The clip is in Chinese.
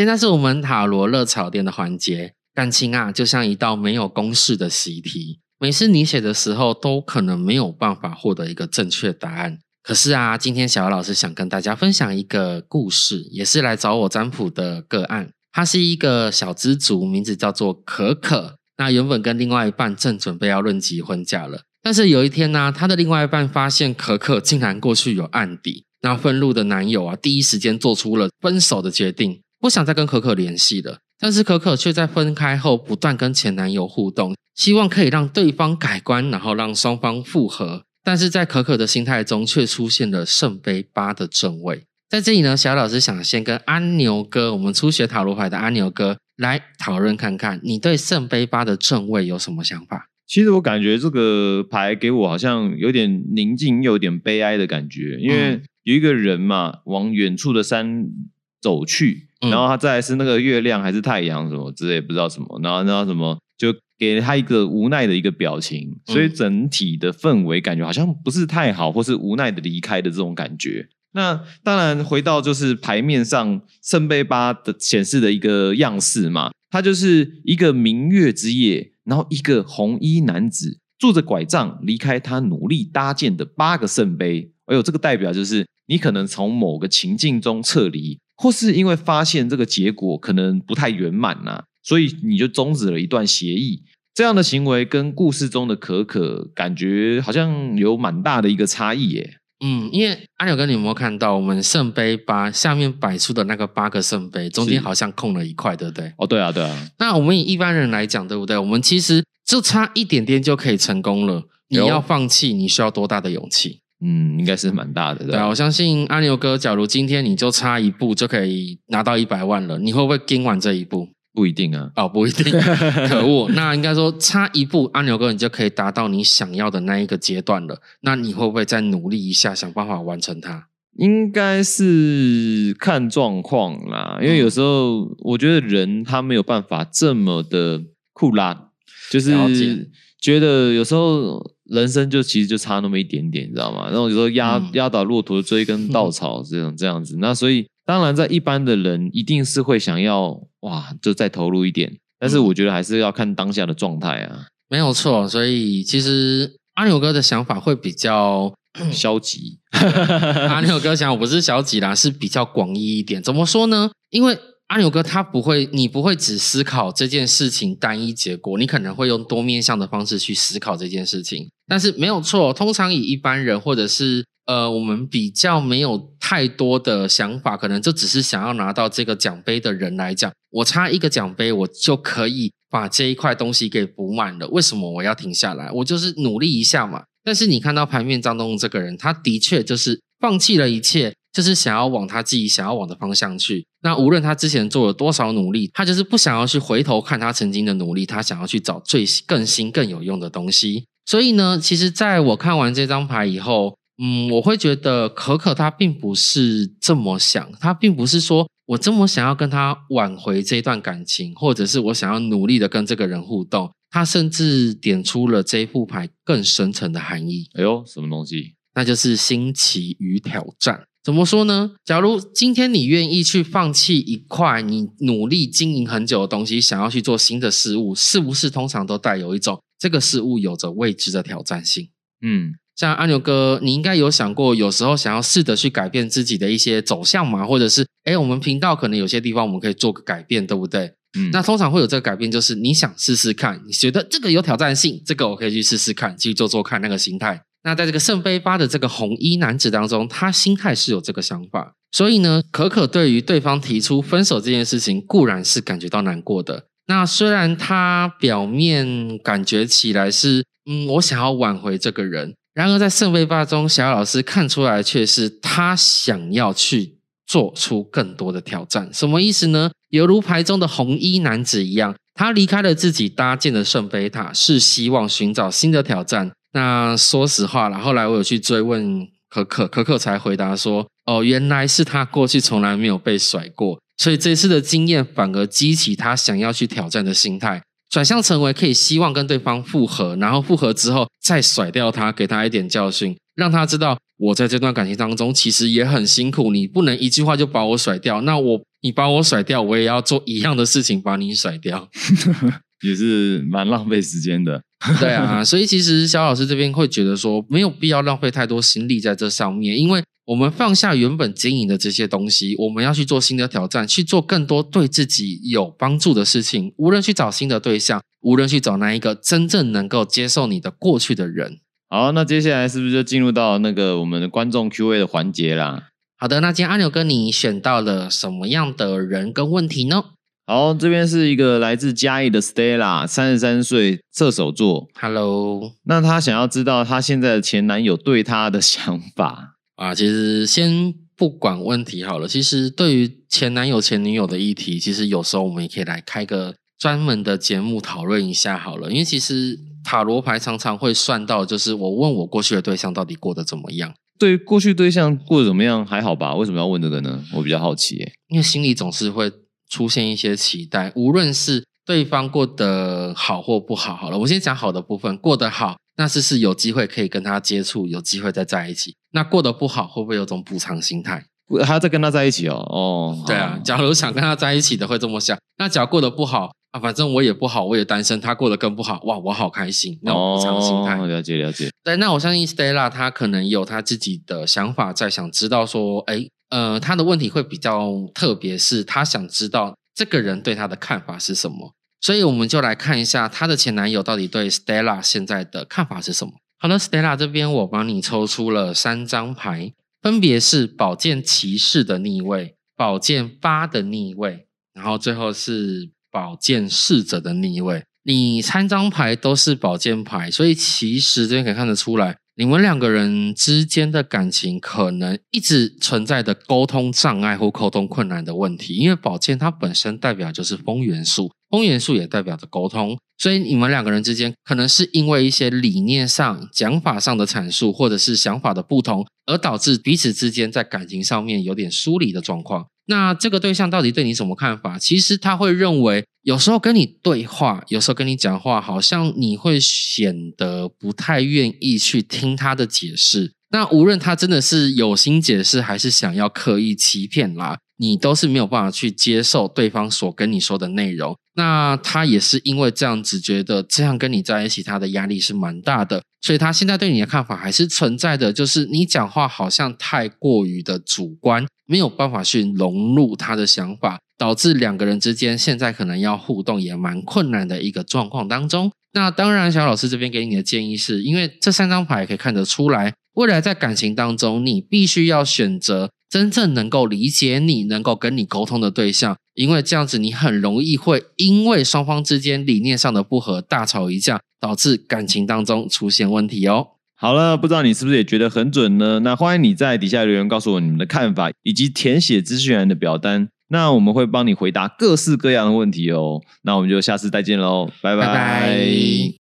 现在是我们塔罗热炒店的环节。感情啊，就像一道没有公式的习题，每次你写的时候，都可能没有办法获得一个正确答案。可是啊，今天小姚老师想跟大家分享一个故事，也是来找我占卜的个案。他是一个小知足，名字叫做可可。那原本跟另外一半正准备要论及婚嫁了，但是有一天呢，他的另外一半发现可可竟然过去有案底。那愤怒的男友啊，第一时间做出了分手的决定，不想再跟可可联系了。但是可可却在分开后不断跟前男友互动，希望可以让对方改观，然后让双方复合。但是在可可的心态中，却出现了圣杯八的正位。在这里呢，小老师想先跟安牛哥，我们初学塔罗牌的安牛哥来讨论看看，你对圣杯八的正位有什么想法？其实我感觉这个牌给我好像有点宁静又有点悲哀的感觉，因为有一个人嘛，往远处的山走去，然后他再是那个月亮还是太阳什么之类，不知道什么，然后然后什么就给他一个无奈的一个表情，所以整体的氛围感觉好像不是太好，或是无奈的离开的这种感觉。那当然回到就是牌面上圣杯八的显示的一个样式嘛，它就是一个明月之夜。然后，一个红衣男子拄着拐杖离开他努力搭建的八个圣杯。哎呦，这个代表就是你可能从某个情境中撤离，或是因为发现这个结果可能不太圆满呐，所以你就终止了一段协议。这样的行为跟故事中的可可感觉好像有蛮大的一个差异耶。嗯，因为阿柳哥，你有没有看到我们圣杯八下面摆出的那个八个圣杯，中间好像空了一块，对不对？哦，对啊，对啊。那我们以一般人来讲，对不对？我们其实就差一点点就可以成功了。你要放弃，你需要多大的勇气？嗯，应该是蛮大的。对啊，我相信阿牛哥，假如今天你就差一步就可以拿到一百万了，你会不会跟完这一步？不一定啊，哦，不一定，可恶。那应该说差一步，阿牛哥你就可以达到你想要的那一个阶段了。那你会不会再努力一下，想办法完成它？应该是看状况啦，因为有时候我觉得人他没有办法这么的酷拉，就是觉得有时候人生就其实就差那么一点点，你知道吗？然后有时候压压倒骆驼追根稻草这种这样子，那所以。当然，在一般的人一定是会想要哇，就再投入一点。但是我觉得还是要看当下的状态啊，没有错。所以其实阿牛哥的想法会比较消极。阿牛哥想，我不是消极啦，是比较广义一点。怎么说呢？因为阿牛哥他不会，你不会只思考这件事情单一结果，你可能会用多面向的方式去思考这件事情。但是没有错，通常以一般人或者是。呃，我们比较没有太多的想法，可能就只是想要拿到这个奖杯的人来讲，我差一个奖杯，我就可以把这一块东西给补满了。为什么我要停下来？我就是努力一下嘛。但是你看到牌面当中这个人，他的确就是放弃了一切，就是想要往他自己想要往的方向去。那无论他之前做了多少努力，他就是不想要去回头看他曾经的努力，他想要去找最更新更有用的东西。所以呢，其实在我看完这张牌以后。嗯，我会觉得可可他并不是这么想，他并不是说我这么想要跟他挽回这段感情，或者是我想要努力的跟这个人互动。他甚至点出了这一副牌更深层的含义。哎呦，什么东西？那就是新奇与挑战。怎么说呢？假如今天你愿意去放弃一块你努力经营很久的东西，想要去做新的事物，是不是通常都带有一种这个事物有着未知的挑战性？嗯。像阿牛哥，你应该有想过，有时候想要试着去改变自己的一些走向嘛，或者是，哎，我们频道可能有些地方我们可以做个改变，对不对？嗯，那通常会有这个改变，就是你想试试看，你觉得这个有挑战性，这个我可以去试试看，去做做看那个心态。那在这个圣杯八的这个红衣男子当中，他心态是有这个想法，所以呢，可可对于对方提出分手这件事情，固然是感觉到难过的。那虽然他表面感觉起来是，嗯，我想要挽回这个人。然而，在圣杯八中，小老师看出来却是他想要去做出更多的挑战。什么意思呢？犹如牌中的红衣男子一样，他离开了自己搭建的圣杯塔，是希望寻找新的挑战。那说实话了，后来我有去追问可可，可可才回答说：“哦，原来是他过去从来没有被甩过，所以这次的经验反而激起他想要去挑战的心态。”转向成为可以希望跟对方复合，然后复合之后再甩掉他，给他一点教训，让他知道我在这段感情当中其实也很辛苦。你不能一句话就把我甩掉，那我你把我甩掉，我也要做一样的事情把你甩掉。也是蛮浪费时间的。对啊，所以其实肖老师这边会觉得说，没有必要浪费太多心力在这上面，因为我们放下原本经营的这些东西，我们要去做新的挑战，去做更多对自己有帮助的事情。无论去找新的对象，无论去找那一个真正能够接受你的过去的人。好，那接下来是不是就进入到那个我们的观众 Q&A 的环节啦？好的，那今天阿牛哥你选到了什么样的人跟问题呢？好，这边是一个来自嘉义的 Stella，三十三岁，射手座。Hello，那她想要知道她现在的前男友对她的想法。啊，其实先不管问题好了。其实对于前男友、前女友的议题，其实有时候我们也可以来开个专门的节目讨论一下好了。因为其实塔罗牌常常会算到，就是我问我过去的对象到底过得怎么样，对过去对象过得怎么样？还好吧？为什么要问这个呢？我比较好奇耶。因为心里总是会出现一些期待，无论是对方过得好或不好，好了，我先讲好的部分，过得好，那是是有机会可以跟他接触，有机会再在一起。那过得不好，会不会有种补偿心态？还要再跟他在一起哦？哦，对啊，假如想跟他在一起的会这么想，那假如过得不好啊，反正我也不好，我也单身，他过得更不好，哇，我好开心，那种补偿心态。哦，了解了解。对，那我相信 Stella 她可能有她自己的想法，在想知道说，哎，呃，她的问题会比较特别，是她想知道这个人对她的看法是什么。所以我们就来看一下她的前男友到底对 Stella 现在的看法是什么。好了，Stella 这边我帮你抽出了三张牌，分别是宝剑骑士的逆位、宝剑八的逆位，然后最后是宝剑侍者的逆位。你三张牌都是宝剑牌，所以其实这边可以看得出来，你们两个人之间的感情可能一直存在的沟通障碍或沟通困难的问题。因为宝剑它本身代表就是风元素，风元素也代表着沟通，所以你们两个人之间可能是因为一些理念上、讲法上的阐述，或者是想法的不同，而导致彼此之间在感情上面有点疏离的状况。那这个对象到底对你什么看法？其实他会认为，有时候跟你对话，有时候跟你讲话，好像你会显得不太愿意去听他的解释。那无论他真的是有心解释，还是想要刻意欺骗啦，你都是没有办法去接受对方所跟你说的内容。那他也是因为这样子觉得这样跟你在一起，他的压力是蛮大的，所以他现在对你的看法还是存在的，就是你讲话好像太过于的主观，没有办法去融入他的想法，导致两个人之间现在可能要互动也蛮困难的一个状况当中。那当然，小老师这边给你的建议是，因为这三张牌可以看得出来，未来在感情当中，你必须要选择真正能够理解你、能够跟你沟通的对象，因为这样子你很容易会因为双方之间理念上的不合大吵一架，导致感情当中出现问题哦。好了，不知道你是不是也觉得很准呢？那欢迎你在底下留言告诉我你们的看法，以及填写资讯栏的表单。那我们会帮你回答各式各样的问题哦。那我们就下次再见喽，拜拜拜